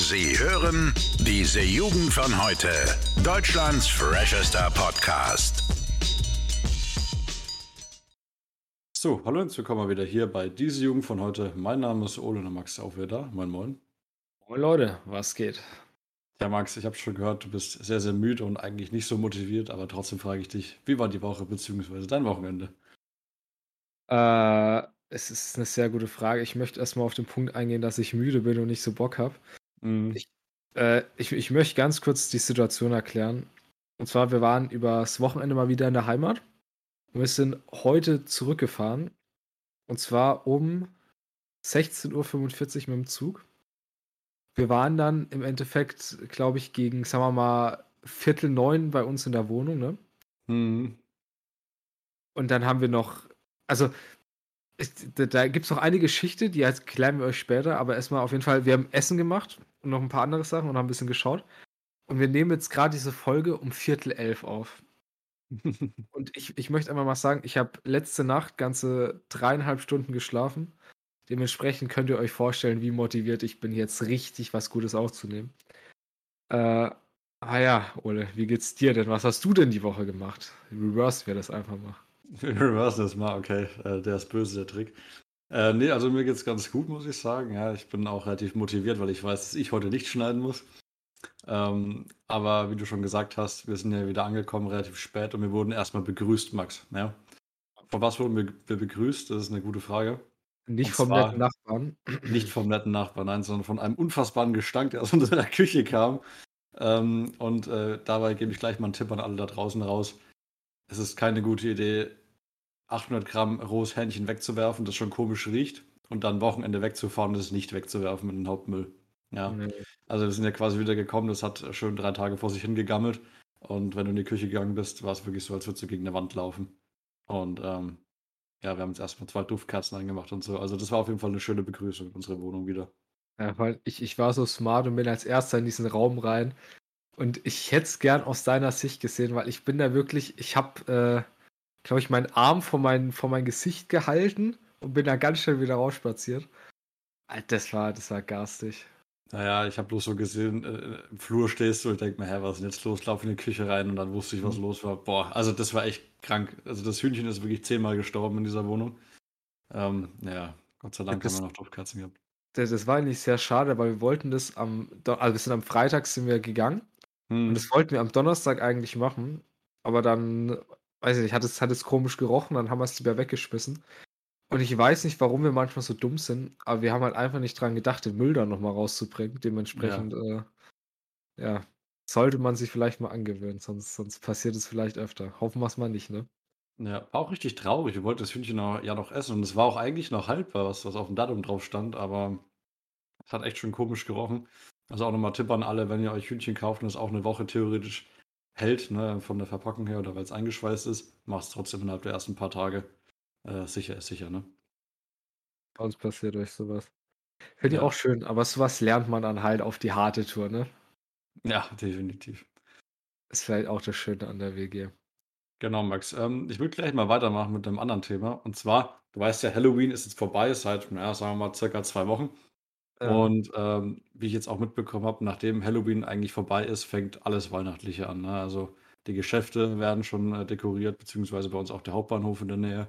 Sie hören diese Jugend von heute. Deutschlands freshester Podcast. So, hallo und willkommen wieder hier bei Diese Jugend von heute. Mein Name ist Ole und Max auch wieder da. Moin, moin. Moin Leute, was geht? Ja, Max, ich habe schon gehört, du bist sehr, sehr müde und eigentlich nicht so motiviert, aber trotzdem frage ich dich, wie war die Woche bzw. dein Wochenende? Äh, es ist eine sehr gute Frage. Ich möchte erstmal auf den Punkt eingehen, dass ich müde bin und nicht so Bock habe. Mhm. Ich, äh, ich, ich möchte ganz kurz die Situation erklären. Und zwar, wir waren übers Wochenende mal wieder in der Heimat und wir sind heute zurückgefahren. Und zwar um 16.45 Uhr mit dem Zug. Wir waren dann im Endeffekt, glaube ich, gegen, sagen wir mal, Viertel neun bei uns in der Wohnung, ne? Mhm. Und dann haben wir noch, also da, da gibt es noch eine Geschichte, die erklären wir euch später, aber erstmal auf jeden Fall, wir haben Essen gemacht und noch ein paar andere Sachen und haben ein bisschen geschaut. Und wir nehmen jetzt gerade diese Folge um Viertel elf auf. Und ich, ich möchte einfach mal sagen, ich habe letzte Nacht ganze dreieinhalb Stunden geschlafen. Dementsprechend könnt ihr euch vorstellen, wie motiviert ich bin, jetzt richtig was Gutes aufzunehmen. Äh, ah ja, Ole, wie geht's dir denn? Was hast du denn die Woche gemacht? Reverse wir das einfach mal. Reverse das mal, okay. Äh, der ist böse, der Trick. Äh, nee, also mir geht's ganz gut, muss ich sagen. Ja, ich bin auch relativ motiviert, weil ich weiß, dass ich heute nicht schneiden muss. Ähm, aber wie du schon gesagt hast, wir sind ja wieder angekommen, relativ spät und wir wurden erstmal begrüßt, Max. Ja. Von was wurden wir, wir begrüßt? Das ist eine gute Frage. Nicht Und vom netten Nachbarn. Nicht vom netten Nachbarn, nein, sondern von einem unfassbaren Gestank, der aus unserer Küche kam. Ähm, und äh, dabei gebe ich gleich mal einen Tipp an alle da draußen raus. Es ist keine gute Idee, 800 Gramm rohes Hähnchen wegzuwerfen, das schon komisch riecht, und dann Wochenende wegzufahren und es nicht wegzuwerfen mit dem Hauptmüll. Ja, Nee. also wir sind ja quasi wieder gekommen, das hat schön drei Tage vor sich hingegammelt. Und wenn du in die Küche gegangen bist, war es wirklich so, als würdest du gegen eine Wand laufen. Und ähm, ja, wir haben jetzt erstmal zwei Duftkerzen angemacht und so. Also das war auf jeden Fall eine schöne Begrüßung in unsere Wohnung wieder. Ja, weil ich, ich war so smart und bin als erster in diesen Raum rein. Und ich hätte es gern aus deiner Sicht gesehen, weil ich bin da wirklich, ich habe, äh, glaube ich, meinen Arm vor mein, vor mein Gesicht gehalten und bin da ganz schnell wieder rausspaziert. Das war, das war garstig. Naja, ich habe bloß so gesehen, äh, im Flur stehst du und denk mir, hä, was ist denn jetzt los? Lauf in die Küche rein und dann wusste ich, was Mhm. los war. Boah, also das war echt krank. Also das Hühnchen ist wirklich zehnmal gestorben in dieser Wohnung. Ähm, naja, Gott sei Dank das- haben wir noch Duftkerzen gehabt. Das, das war eigentlich sehr schade, weil wir wollten das am, also wir sind am Freitag sind wir gegangen Hm. und das wollten wir am Donnerstag eigentlich machen, aber dann, weiß ich nicht, hat es, hat es komisch gerochen, dann haben wir es lieber weggeschmissen. Und ich weiß nicht, warum wir manchmal so dumm sind, aber wir haben halt einfach nicht dran gedacht, den Müll dann nochmal rauszubringen. Dementsprechend, ja. Äh, ja, sollte man sich vielleicht mal angewöhnen, sonst, sonst passiert es vielleicht öfter. Hoffen wir es mal nicht, ne? Ja, war auch richtig traurig. Wir wollten das Hühnchen noch, ja noch essen und es war auch eigentlich noch haltbar, was, was auf dem Datum drauf stand, aber es hat echt schon komisch gerochen. Also auch nochmal Tipp an alle, wenn ihr euch Hühnchen kauft und es auch eine Woche theoretisch hält, ne, von der Verpackung her oder weil es eingeschweißt ist, macht es trotzdem innerhalb der ersten paar Tage. Äh, sicher ist sicher, ne? Bei uns passiert euch sowas. Finde ich Ja. auch schön, aber sowas lernt man dann halt auf die harte Tour, ne? Ja, definitiv. Ist vielleicht auch das Schöne an der WG. Genau, Max. Ähm, ich würde gleich mal weitermachen mit einem anderen Thema. Und zwar, du weißt ja, Halloween ist jetzt vorbei, seit, naja, sagen wir mal, circa zwei Wochen. Ja. Und ähm, wie ich jetzt auch mitbekommen habe, nachdem Halloween eigentlich vorbei ist, fängt alles Weihnachtliche an. Ne? Also die Geschäfte werden schon äh, dekoriert, beziehungsweise bei uns auch der Hauptbahnhof in der Nähe.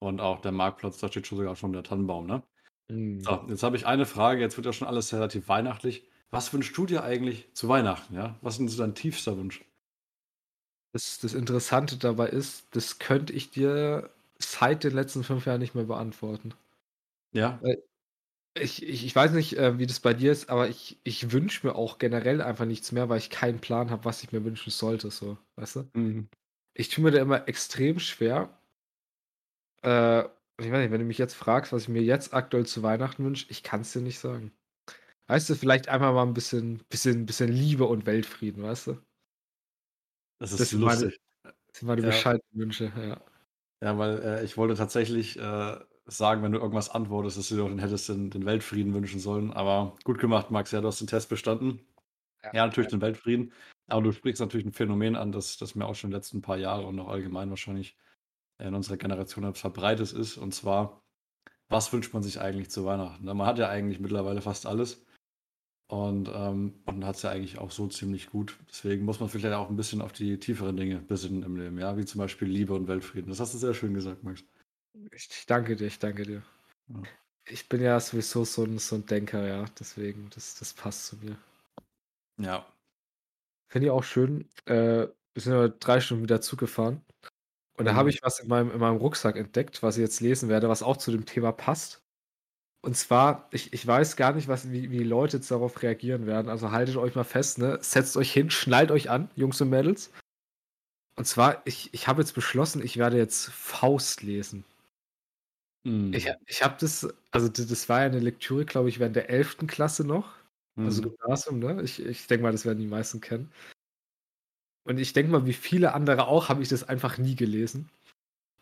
Und auch der Marktplatz, da steht schon sogar schon der Tannenbaum, ne? Hm. So, jetzt habe ich eine Frage, jetzt wird ja schon alles relativ weihnachtlich. Was wünschst du dir eigentlich zu Weihnachten, ja? Was ist dein tiefster Wunsch? Das, das Interessante dabei ist, das könnte ich dir seit den letzten fünf Jahren nicht mehr beantworten. Ja? Ich, ich, ich weiß nicht, äh, wie das bei dir ist, aber ich, ich wünsche mir auch generell einfach nichts mehr, weil ich keinen Plan habe, was ich mir wünschen sollte, so, weißt du? Mhm. Ich tue mir da immer extrem schwer. Äh, ich weiß nicht, wenn du mich jetzt fragst, was ich mir jetzt aktuell zu Weihnachten wünsche, ich kann es dir nicht sagen. Weißt du, vielleicht einfach mal ein bisschen, bisschen, bisschen Liebe und Weltfrieden, weißt du? Das ist Das sind meine- lustig. Das sind meine Ja. bescheidenen Wünsche, ja. Ja, weil äh, ich wollte tatsächlich äh, sagen, wenn du irgendwas antwortest, dass du dir auch den hättest den, den Weltfrieden wünschen sollen. Aber gut gemacht, Max. Ja, du hast den Test bestanden. Ja, natürlich den Weltfrieden. Aber du sprichst natürlich ein Phänomen an, das, das mir auch schon die letzten paar Jahre und auch allgemein wahrscheinlich in unserer Generation verbreitet ist. Und zwar, was wünscht man sich eigentlich zu Weihnachten? Man hat ja eigentlich mittlerweile fast alles. Und ähm, man hat es ja eigentlich auch so ziemlich gut. Deswegen muss man vielleicht auch ein bisschen auf die tieferen Dinge besinnen im Leben, ja, wie zum Beispiel Liebe und Weltfrieden. Das hast du sehr schön gesagt, Max. Ich, danke dir, ich danke dir. Ja. Ich bin ja sowieso so ein, so ein Denker, ja. Deswegen, das, das passt zu mir. Ja. Finde ich auch schön. Äh, wir sind ja drei Stunden wieder zugefahren. Und da habe mhm. ich was in meinem, in meinem Rucksack entdeckt, was ich jetzt lesen werde, was auch zu dem Thema passt. Und zwar, ich, ich weiß gar nicht, was, wie, wie Leute jetzt darauf reagieren werden. Also haltet euch mal fest, ne? Setzt euch hin, schnallt euch an, Jungs und Mädels. Und zwar, ich, ich habe jetzt beschlossen, ich werde jetzt Faust lesen. Mm. Ich, ich habe das, also das war ja eine Lektüre, glaube ich, während der 11. Klasse noch. Also mhm. Gymnasium, ne? Ich, ich denke mal, das werden die meisten kennen. Und ich denke mal, wie viele andere auch, habe ich das einfach nie gelesen.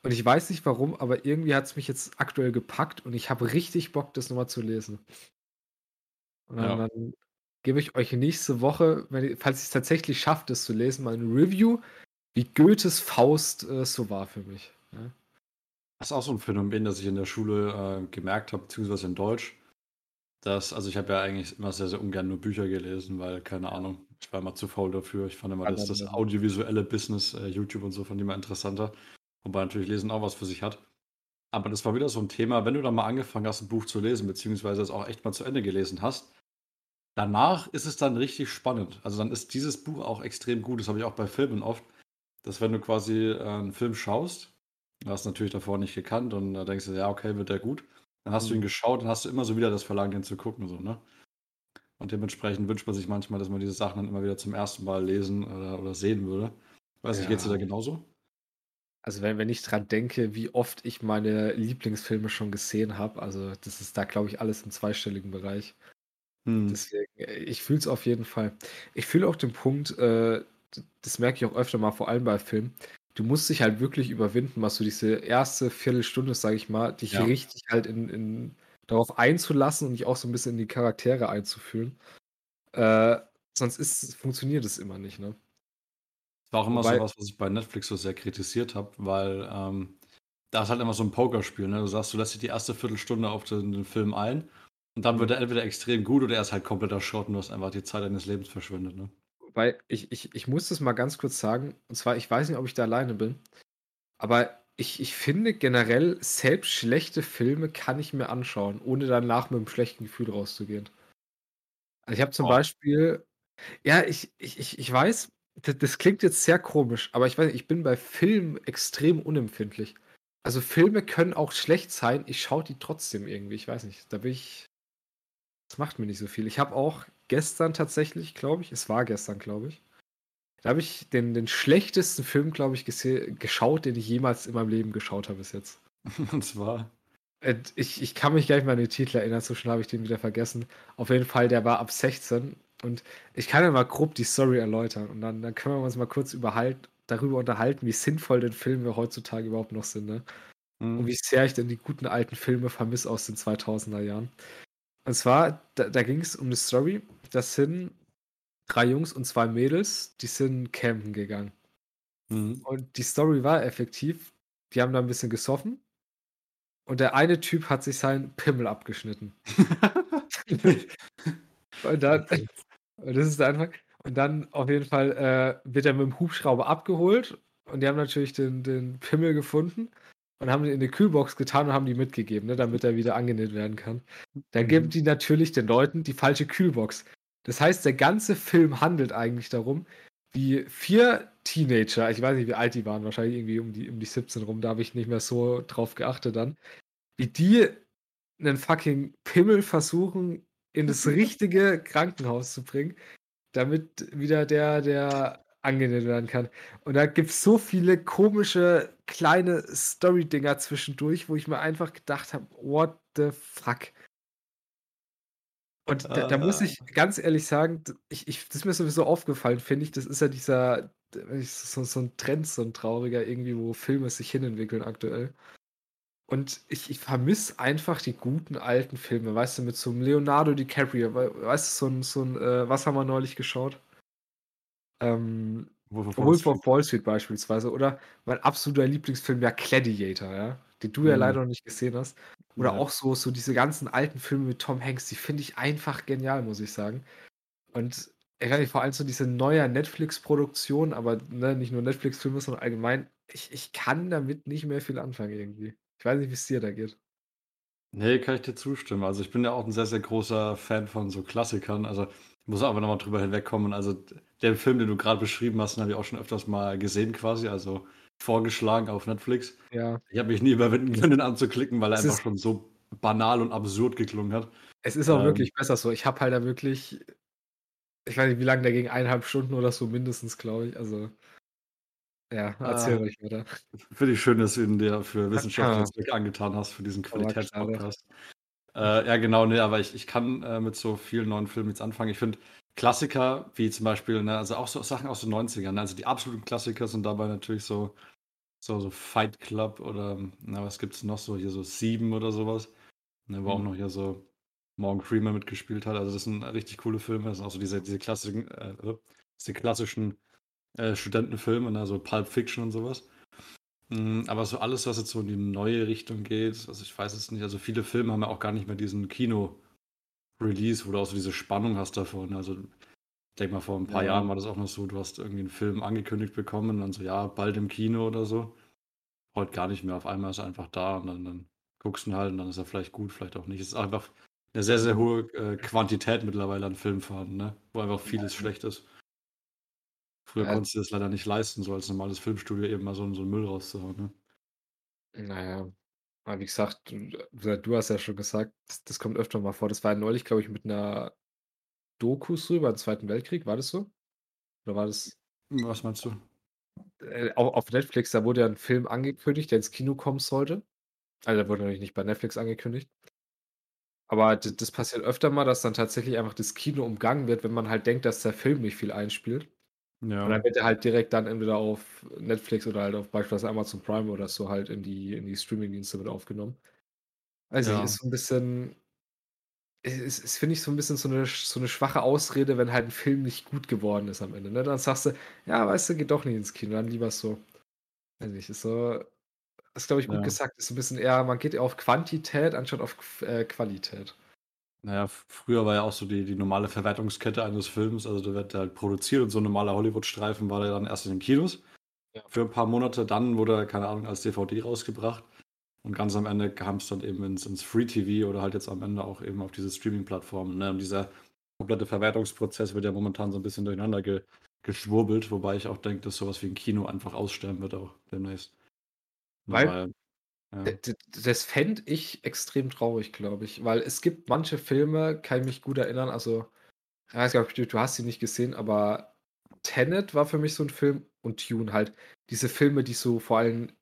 Und ich weiß nicht warum, aber irgendwie hat es mich jetzt aktuell gepackt und ich habe richtig Bock, das nochmal zu lesen. Und dann, ja. dann gebe ich euch nächste Woche, wenn, falls ich es tatsächlich schaffe, das zu lesen, mal ein Review, wie Goethes Faust äh, so war für mich. Ja. Das ist auch so ein Phänomen, das ich in der Schule äh, gemerkt habe, beziehungsweise in Deutsch. Dass, also ich habe ja eigentlich immer sehr, sehr ungern nur Bücher gelesen, weil, keine Ahnung, ich war immer zu faul dafür. Ich fand immer das, das audiovisuelle Business, äh, YouTube und so, fand ich immer interessanter. Wobei natürlich Lesen auch was für sich hat. Aber das war wieder so ein Thema, wenn du dann mal angefangen hast, ein Buch zu lesen, beziehungsweise es auch echt mal zu Ende gelesen hast, danach ist es dann richtig spannend. Also dann ist dieses Buch auch extrem gut. Das habe ich auch bei Filmen oft, dass wenn du quasi äh, einen Film schaust, hast natürlich davor nicht gekannt und da denkst du, ja, okay, wird der gut. Dann hast mhm. du ihn mhm. geschaut und hast du immer so wieder das Verlangen, ihn zu gucken. So, ne? Und dementsprechend wünscht man sich manchmal, dass man diese Sachen dann immer wieder zum ersten Mal lesen oder, oder sehen würde. Weiß nicht, ja. geht es dir da genauso? Also wenn, wenn ich dran denke, wie oft ich meine Lieblingsfilme schon gesehen habe, also das ist da, glaube ich, alles im zweistelligen Bereich. Hm. Deswegen, äh, ich fühle es auf jeden Fall. Ich fühle auch den Punkt, äh, das merke ich auch öfter mal, vor allem bei Filmen, du musst dich halt wirklich überwinden, was so diese erste Viertelstunde, sage ich mal, dich ja. richtig halt in, in, darauf einzulassen und dich auch so ein bisschen in die Charaktere einzufühlen. Äh, sonst ist, funktioniert es immer nicht, ne? war auch immer Wobei, so was, was ich bei Netflix so sehr kritisiert habe, weil ähm, da ist halt immer so ein Pokerspiel. Ne? Du sagst, du lässt dich die erste Viertelstunde auf den, den Film ein und dann wird er entweder extrem gut oder er ist halt kompletter Schrott und du hast einfach die Zeit deines Lebens verschwendet. Ne? Wobei, ich, ich, ich muss das mal ganz kurz sagen, und zwar, ich weiß nicht, ob ich da alleine bin, aber ich, ich finde generell, selbst schlechte Filme kann ich mir anschauen, ohne danach mit einem schlechten Gefühl rauszugehen. Also ich habe zum oh. Beispiel, ja, ich, ich, ich weiß, das, das klingt jetzt sehr komisch, aber ich weiß ich bin bei Filmen extrem unempfindlich. Also Filme können auch schlecht sein, ich schaue die trotzdem irgendwie. Ich weiß nicht, da bin ich. Das macht mir nicht so viel. Ich habe auch gestern tatsächlich, glaube ich, es war gestern, glaube ich, da habe ich den, den schlechtesten Film, glaube ich, geschaut, den ich jemals in meinem Leben geschaut habe bis jetzt. Und zwar? Äh, ich, ich kann mich gar nicht mehr an den Titel erinnern, so schnell habe ich den wieder vergessen. Auf jeden Fall, der war ab 16 und ich kann ja mal grob die Story erläutern und dann, dann können wir uns mal kurz darüber unterhalten, wie sinnvoll denn Filme heutzutage überhaupt noch sind. Ne? Mhm. Und wie sehr ich denn die guten alten Filme vermisse aus den 2000er Jahren. Und zwar, da, da ging es um eine Story. Das sind drei Jungs und zwei Mädels, die sind campen gegangen. Mhm. Und die Story war effektiv, die haben da ein bisschen gesoffen. Und der eine Typ hat sich seinen Pimmel abgeschnitten. und dann, und das ist der Anfang. Und dann auf jeden Fall äh, wird er mit dem Hubschrauber abgeholt und die haben natürlich den, den Pimmel gefunden und haben ihn in die Kühlbox getan und haben die mitgegeben, ne, damit er wieder angenäht werden kann. Dann geben mhm. die natürlich den Leuten die falsche Kühlbox. Das heißt, der ganze Film handelt eigentlich darum, wie vier Teenager, ich weiß nicht, wie alt die waren, wahrscheinlich irgendwie um die, um die 17 rum, da habe ich nicht mehr so drauf geachtet dann, wie die einen fucking Pimmel versuchen, in das richtige Krankenhaus zu bringen, damit wieder der, der angenäht werden kann. Und da gibt es so viele komische kleine Story-Dinger zwischendurch, wo ich mir einfach gedacht habe, what the fuck? Und da, da, muss ich ganz ehrlich sagen, ich, ich, das ist mir sowieso aufgefallen, finde ich, das ist ja dieser, so, so ein Trend, so ein trauriger irgendwie, wo Filme sich hinentwickeln aktuell. Und ich, ich vermisse einfach die guten alten Filme, weißt du, mit so einem Leonardo DiCaprio, weißt du, so ein, so ein äh, was haben wir neulich geschaut? Ähm, Wolf of, of Wall Street beispielsweise, oder mein absoluter Lieblingsfilm, ja, Gladiator, ja. den du ja Mhm. leider noch nicht gesehen hast. Oder Ja. auch so so diese ganzen alten Filme mit Tom Hanks, die finde ich einfach genial, muss ich sagen. Und ich weiß nicht, vor allem so diese neue Netflix-Produktion, aber, ne, nicht nur Netflix-Filme, sondern allgemein, ich ich kann damit nicht mehr viel anfangen irgendwie. Ich weiß nicht, wie's dir da geht. Ne, kann ich dir zustimmen. Also, ich bin ja auch 'n sehr, sehr großer Fan von so Klassikern. Also, muss einfach noch mal drüber hinwegkommen. Also, d den Film, den du grad beschrieben hast, den habe ich auch schon öfters mal gesehen quasi, also vorgeschlagen auf Netflix. Ja. Ich habe mich nie überwinden können, den anzuklicken, weil er Es einfach schon so banal und absurd geklungen hat. Es ist auch Ähm wirklich besser so. Ich habe halt da wirklich ich weiß nicht, wie lang der ging, 1,5 Stunden oder so mindestens, glaube ich. Also ja, erzähl Ah, ruhig weiter. finde ich schön, dass du ihn dir für wissenschaftliche Ah. Zwecke angetan hast, für diesen Aber doch. Qualitätspodcast. Äh, ja, genau, ne, aber ich ich kann, äh, mit so vielen neuen Filmen nichts anfangen. Ich finde Klassiker, wie zum Beispiel, ne also auch so Sachen aus den 90ern, ne? Also, die absoluten Klassiker sind dabei natürlich so so so Fight Club oder, na, was gibt's noch so? Hier so Sieben oder so was, ne, wo auch Mhm. noch hier so Morgan Freeman mitgespielt hat. Also, das sind richtig coole Filme. Das sind auch so diese diese klassischen äh, diese klassischen, äh, Studentenfilme, ne, so Pulp Fiction und so was. Hm, aber so alles, was jetzt so in die neue Richtung geht, also, ich weiß es nicht, also, viele Filme haben ja auch gar nicht mehr diesen Kino-Release, wo du auch so diese Spannung hast davon. Also, ich denke mal, vor 'n paar Ja. Jahren war das auch noch so, du hast irgendwie 'n Film angekündigt bekommen und dann so: „Ja, bald im Kino“ oder so. Heute gar nicht mehr. Auf einmal ist er einfach da und dann dann guckst du ihn halt und dann ist er vielleicht gut, vielleicht auch nicht. Es ist einfach 'ne sehr, sehr hohe, äh, Quantität mittlerweile an Filmen vorhanden, ne, wo einfach vieles schlecht ist. Früher Ja. konntest du das leider nicht leisten, so als normales Filmstudio eben mal so 'n so 'n Müll rauszuhauen, ne? Na ja, aber wie gesagt, du d du hast ja schon gesagt, das das kommt öfter mal vor. Das war ja neulich, glaube ich, mit 'ner Doku so über den Zweiten Weltkrieg. War das so? Oder war das Was meinst du? Äh, au auf Netflix, da wurde ja 'n Film angekündigt, der ins Kino kommen sollte. Also, der wurde natürlich nicht bei Netflix angekündigt. Aber d das passiert öfter mal, dass dann tatsächlich einfach das Kino umgangen wird, wenn man halt denkt, dass der Film nicht viel einspielt. Und Ja. dann wird der halt direkt dann entweder auf Netflix oder halt auf beispielsweise Amazon Prime oder so halt in die in die Streamingdienste mit aufgenommen. Nicht, Ja. ist so 'n bisschen ist ist, finde ich, so 'n bisschen so 'ne sch so 'ne schwache Ausrede, wenn halt 'n Film nicht gut geworden ist am Ende, ne? Dann sagst du: „Ja, weißt du, geh doch nicht ins Kino, dann lieber so.“ Weiß nicht, ist so hast, glaube ich, gut Ja. gesagt, ist so 'n bisschen eher man geht eher auf Quantität anstatt auf äh, Qualität. Na ja, f früher war ja auch so die die normale Verwertungskette eines Films, also, da wird halt produziert und so 'n normaler Hollywood-Streifen war ja dann erst in den Kinos Ja. für 'n paar Monate. Dann wurde er, keine Ahnung, als DVD rausgebracht und ganz am Ende kam's dann eben ins ins Free TV oder halt jetzt am Ende auch eben auf diese Streaming-Plattformen, ne? Und dieser komplette Verwertungsprozess wird ja momentan so 'n bisschen durcheinander ge geschwurbelt, wobei ich auch denke, dass so was wie 'n Kino einfach aussterben wird auch demnächst. Weil weil ja. das fände ich extrem traurig, glaube ich, weil es gibt manche Filme, kann ich mich gut erinnern, also, ich weiß gar nicht, du du hast sie nicht gesehen, aber Tenet war für mich so 'n Film und Dune halt. Diese Filme, die so vor allem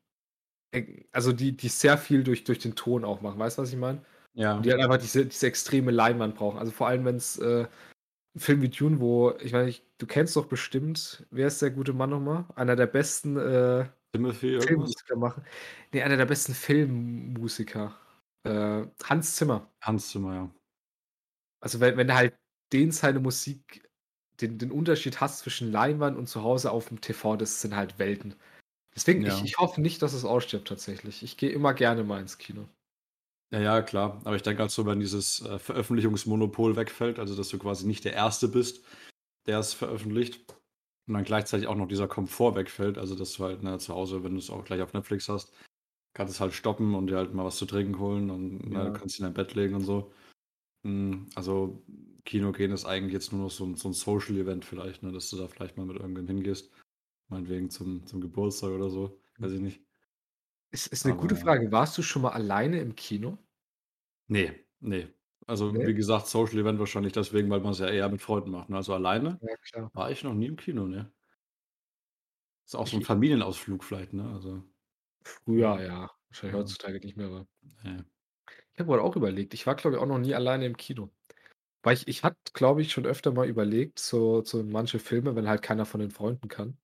äh, also, die die sehr viel durch durch den Ton auch machen. Weißt du, was ich meine? Und Ja. die halt einfach diese diese extreme Leinwand brauchen. Also, vor allem, wenn's, äh 'n Film wie Dune, wo ich weiß nicht, du kennst doch bestimmt wer ist der gute Mann noch mal? Einer der besten, äh, Timothy irgendwas? Filmmusiker machen ne, einer der besten Filmmusiker, äh, Hans Zimmer. Hans Zimmer, ja. Also, wenn wenn halt den seine Musik den den Unterschied hast zwischen Leinwand und zu Hause aufm TV, das sind halt Welten. Deswegen, ich Ja. ich hoffe nicht, dass es ausstirbt tatsächlich. Ich gehe immer gerne mal ins Kino. Ja, ja, klar. Aber ich denke halt so, wenn dieses, äh, Veröffentlichungsmonopol wegfällt, also, dass du quasi nicht der Erste bist, der es veröffentlicht und dann gleichzeitig auch noch dieser Komfort wegfällt, also, dass du halt, ne, zu Hause, wenn du's auch gleich auf Netflix hast, kannst es halt stoppen und dir halt mal was zu trinken holen und, ne, du Ja. kannst dich in dein Bett legen und so. Hm, also, Kino gehen ist eigentlich jetzt nur noch so so 'n Social Event vielleicht, ne, dass du da vielleicht mal mit irgendwem hingehst, meinetwegen zum zum Geburtstag oder so, weiß ich nicht. Ist ist 'ne Aber gute. Frage. Warst du schon mal alleine im Kino? Ne, ne. Also, Ne? wie gesagt, Social Event wahrscheinlich deswegen, weil man's ja eher mit Freunden macht, ne? Also, alleine Ja, klar. war ich noch nie im Kino, ne. Ist auch so 'n Ich Familienausflug vielleicht, ne? Also Früher, ja. Wahrscheinlich Ja. heutzutage nicht mehr, aber Ne. Ich habe grad auch überlegt. Ich war, glaube ich, auch noch nie alleine im Kino. Weil ich ich hatte, glaube ich, schon öfter mal überlegt, so so manche Filme, wenn halt keiner von den Freunden kann.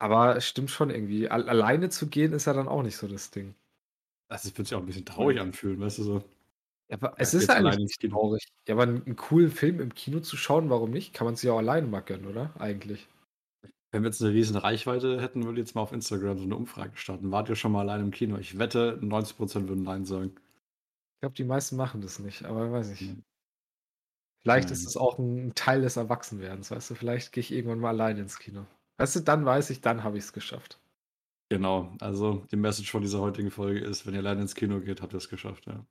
Aber es stimmt schon irgendwie. Al alleine zu gehen ist ja dann auch nicht so das Ding. Also, es würde sich auch 'n bisschen traurig anfühlen, weißt du, so. Ja, aber Ja, es gehe ist ja eigentlich traurig. Ja, aber 'n 'n coolen Film im Kino zu schauen, warum nicht? Kann man sich auch alleine mal gönnen, oder? Eigentlich. Wenn wir jetzt eine riesen Reichweite hätten, würde ich jetzt mal auf Instagram so eine Umfrage starten. Wart ihr schon mal allein im Kino? Ich wette, 90% würden nein sagen. Ich glaube, die meisten machen das nicht, aber weiß ich. Mhm. Vielleicht Nein. ist es auch ein Teil des Erwachsenwerdens, weißt du? Vielleicht gehe ich irgendwann mal allein ins Kino. Weißt du, dann weiß ich, dann habe ich es geschafft. Genau, also die Message von dieser heutigen Folge ist, wenn ihr allein ins Kino geht, habt ihr es geschafft, ja.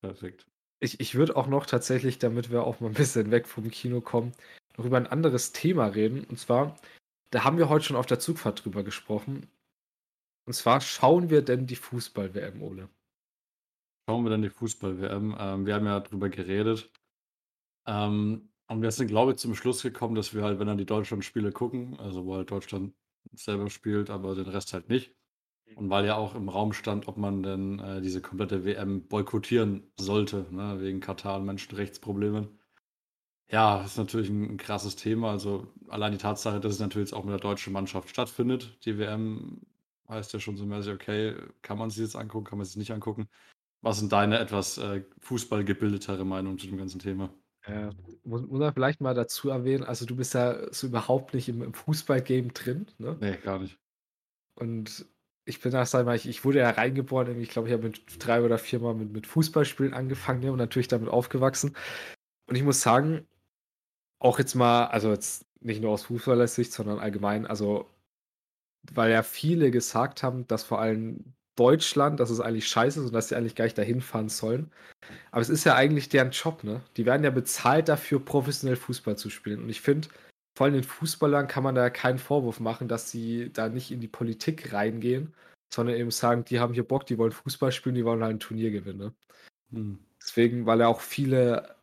Perfekt. Ich, ich würde auch noch tatsächlich, damit wir auch mal ein bisschen weg vom Kino kommen, noch über ein anderes Thema reden. Und zwar, da haben wir heute schon auf der Zugfahrt drüber gesprochen. Und zwar schauen wir denn die Fußball-WM, Ole? Schauen wir dann die Fußball-WM. Ähm, wir haben ja drüber geredet. Ähm, und wir sind, glaube ich, zum Schluss gekommen, dass wir halt, wenn dann die Deutschland-Spiele gucken, also wo halt Deutschland selber spielt, aber den Rest halt nicht. Und weil ja auch im Raum stand, ob man denn äh, diese komplette WM boykottieren sollte, ne, wegen Katar und Menschenrechtsproblemen. Ja, ist natürlich ein, ein krasses Thema. Also allein die Tatsache, dass es natürlich jetzt auch mit der deutschen Mannschaft stattfindet, die WM, heißt ja schon so mäßig, okay, kann man sich jetzt angucken, kann man sich nicht angucken. Was sind deine etwas äh, fußballgebildetere Meinung zu dem ganzen Thema? Äh, muss, muss man vielleicht mal dazu erwähnen, also du bist ja so überhaupt nicht im, im Fußballgame drin, ne? Nee, gar nicht. Und ich bin das einmal, ich, ich wurde ja reingeboren, ich glaube, ich habe mit drei oder vier Mal mit, mit Fußballspielen angefangen ne, und natürlich damit aufgewachsen. Und ich muss sagen, auch jetzt mal, also jetzt nicht nur aus Fußballersicht, sondern allgemein, also weil ja viele gesagt haben, dass vor allem Deutschland, dass es eigentlich scheiße ist und dass sie eigentlich gar nicht dahin fahren sollen. Aber es ist ja eigentlich deren Job, ne? Die werden ja bezahlt dafür, professionell Fußball zu spielen. Und ich finde, vor allem den Fußballern kann man da keinen Vorwurf machen, dass sie da nicht in die Politik reingehen, sondern eben sagen, die haben hier Bock, die wollen Fußball spielen, die wollen halt ein Turnier gewinnen. Ne? Hm. Deswegen, weil ja auch viele,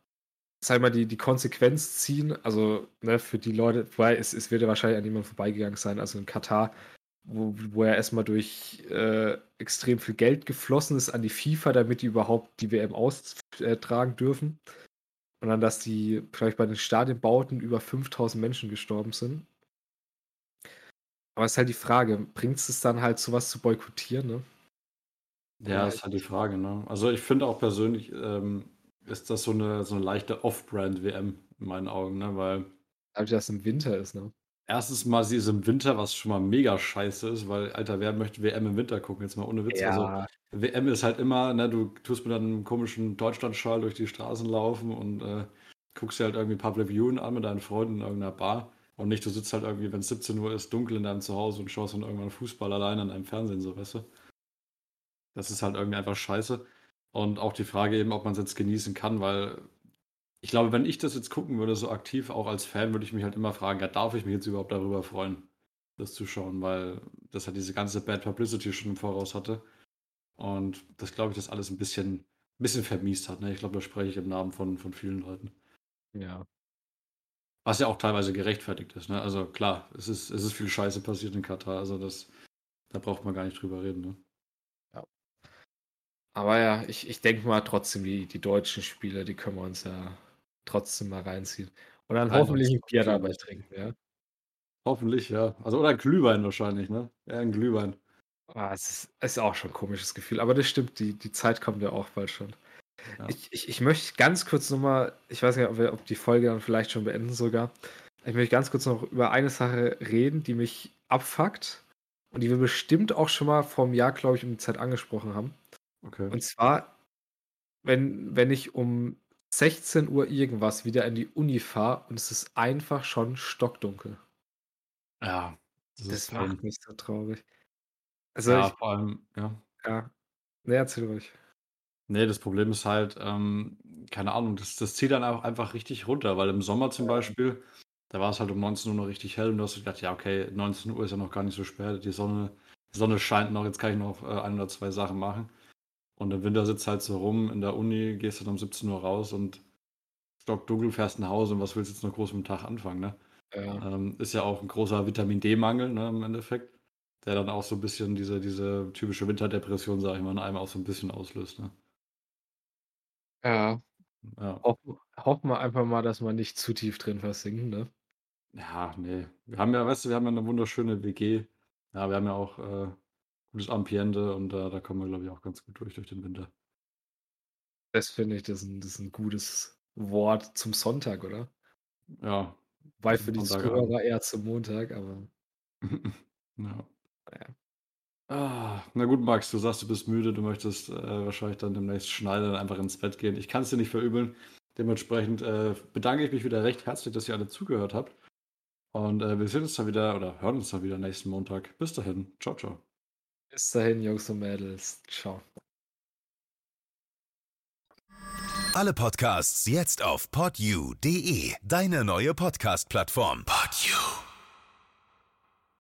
sag mal, die, die Konsequenz ziehen, also ne, für die Leute, weil es, es wird ja wahrscheinlich an niemand vorbeigegangen sein, also in Katar wo, wo ja erstmal durch äh, extrem viel Geld geflossen ist an die FIFA, damit die überhaupt die WM austragen dürfen. Und dann, dass die vielleicht bei den Stadionbauten über 5000 Menschen gestorben sind. Aber es ist halt die Frage, bringt es dann halt sowas zu boykottieren, ne? Ja, ist halt die Frage, ne? Also ich finde auch persönlich ähm, ist das so eine, so eine leichte Off-Brand-WM in meinen Augen, ne? Weil Dadurch, dass es im Winter ist, ne? erstens mal sie ist im Winter, was schon mal mega scheiße ist, weil, Alter, wer möchte WM im Winter gucken? Jetzt mal ohne Witz. Also Ja, WM ist halt immer, ne, du tust mit einem komischen Deutschlandschal durch die Straßen laufen und äh, guckst dir halt irgendwie Public Viewing an mit deinen Freunden in irgendeiner Bar. Und nicht, du sitzt halt irgendwie, wenn es 17 Uhr ist, dunkel in deinem Zuhause und schaust dann irgendwann Fußball allein an deinem Fernsehen, so, weißt du? Das ist halt irgendwie einfach scheiße. Und auch die Frage eben, ob man es jetzt genießen kann, weil ich glaube, wenn ich das jetzt gucken würde, so aktiv, auch als Fan, würde ich mich halt immer fragen, ja, darf ich mich jetzt überhaupt darüber freuen, das zu schauen, weil das halt diese ganze Bad Publicity schon im Voraus hatte. Und das glaube ich, das alles ein bisschen, ein bisschen vermiest hat. Ne? Ich glaube, da spreche ich im Namen von, von vielen Leuten. ja. Was ja auch teilweise gerechtfertigt ist. Ne? Also klar, es ist, es ist viel Scheiße passiert in Katar. Also das, da braucht man gar nicht drüber reden. Ne? Aber ja, ich, ich denke mal trotzdem, die, die deutschen Spiele, die können wir uns ja trotzdem mal reinziehen. Und dann hoffentlich ein. Bier dabei trinken, ja. Hoffentlich, ja. Also oder ein Glühwein wahrscheinlich, ne? Ja, ein Glühwein. Ah, es ist, ist auch schon ein komisches Gefühl, aber das stimmt, die, die Zeit kommt ja auch bald schon. Ja. Ich, ich, ich möchte ganz kurz nochmal, ich weiß nicht, ob wir ob die Folge dann vielleicht schon beenden sogar. Ich möchte ganz kurz noch über eine Sache reden, die mich abfuckt und die wir bestimmt auch schon mal vor einem Jahr, glaube ich, um die Zeit angesprochen haben. Okay. Und zwar, wenn, wenn ich um 16 Uhr irgendwas wieder in die Uni fahre und es ist einfach schon stockdunkel. ja, das, Das macht mich so traurig. Also Ja, ich, vor allem, ja. ja. Ne, erzähl ruhig. Nee, das Problem ist halt, ähm, keine Ahnung, das, das zieht dann auch einfach richtig runter, weil im Sommer zum Beispiel, da war es halt um 19 Uhr noch richtig hell und du hast gedacht, ja, okay, 19 Uhr ist ja noch gar nicht so spät, die Sonne, die Sonne scheint noch, jetzt kann ich noch äh, ein oder zwei Sachen machen. Und im Winter sitzt halt so rum in der Uni, gehst dann um 17 Uhr raus und stockdunkel fährst nach Hause und was willst du jetzt noch groß mit dem Tag anfangen, ne? Ja. Ähm, ist ja auch ein großer Vitamin D-Mangel, ne, im Endeffekt, der dann auch so ein bisschen diese, diese typische Winterdepression, sag ich mal, in einem auch so ein bisschen auslöst, ne? Ja. Ja. Hoffen, hoffen wir einfach mal, dass wir nicht zu tief drin versinken, ne? Ja, nee. Wir haben ja, weißt du, wir haben ja eine wunderschöne WG. Ja, wir haben ja auch äh, gutes Ambiente und äh, da kommen wir, glaube ich, auch ganz gut durch durch den Winter. Das finde ich, das ist, ein, das ist ein gutes Wort zum Sonntag, oder? Ja, Weil für die Zuhörer eher zum Montag, aber. ja. Naja. Ah, na gut, Max, du sagst, du bist müde, du möchtest äh, wahrscheinlich dann demnächst schneiden und einfach ins Bett gehen. Ich kann es dir nicht verübeln. Dementsprechend äh, bedanke ich mich wieder recht herzlich, dass ihr alle zugehört habt. Und äh, wir sehen uns dann wieder oder hören uns dann wieder nächsten Montag. Bis dahin. Ciao, ciao. Bis dahin, Jungs und Mädels. Ciao. Alle Podcasts jetzt auf podyou.de, deine neue Podcast-Plattform. Podyou.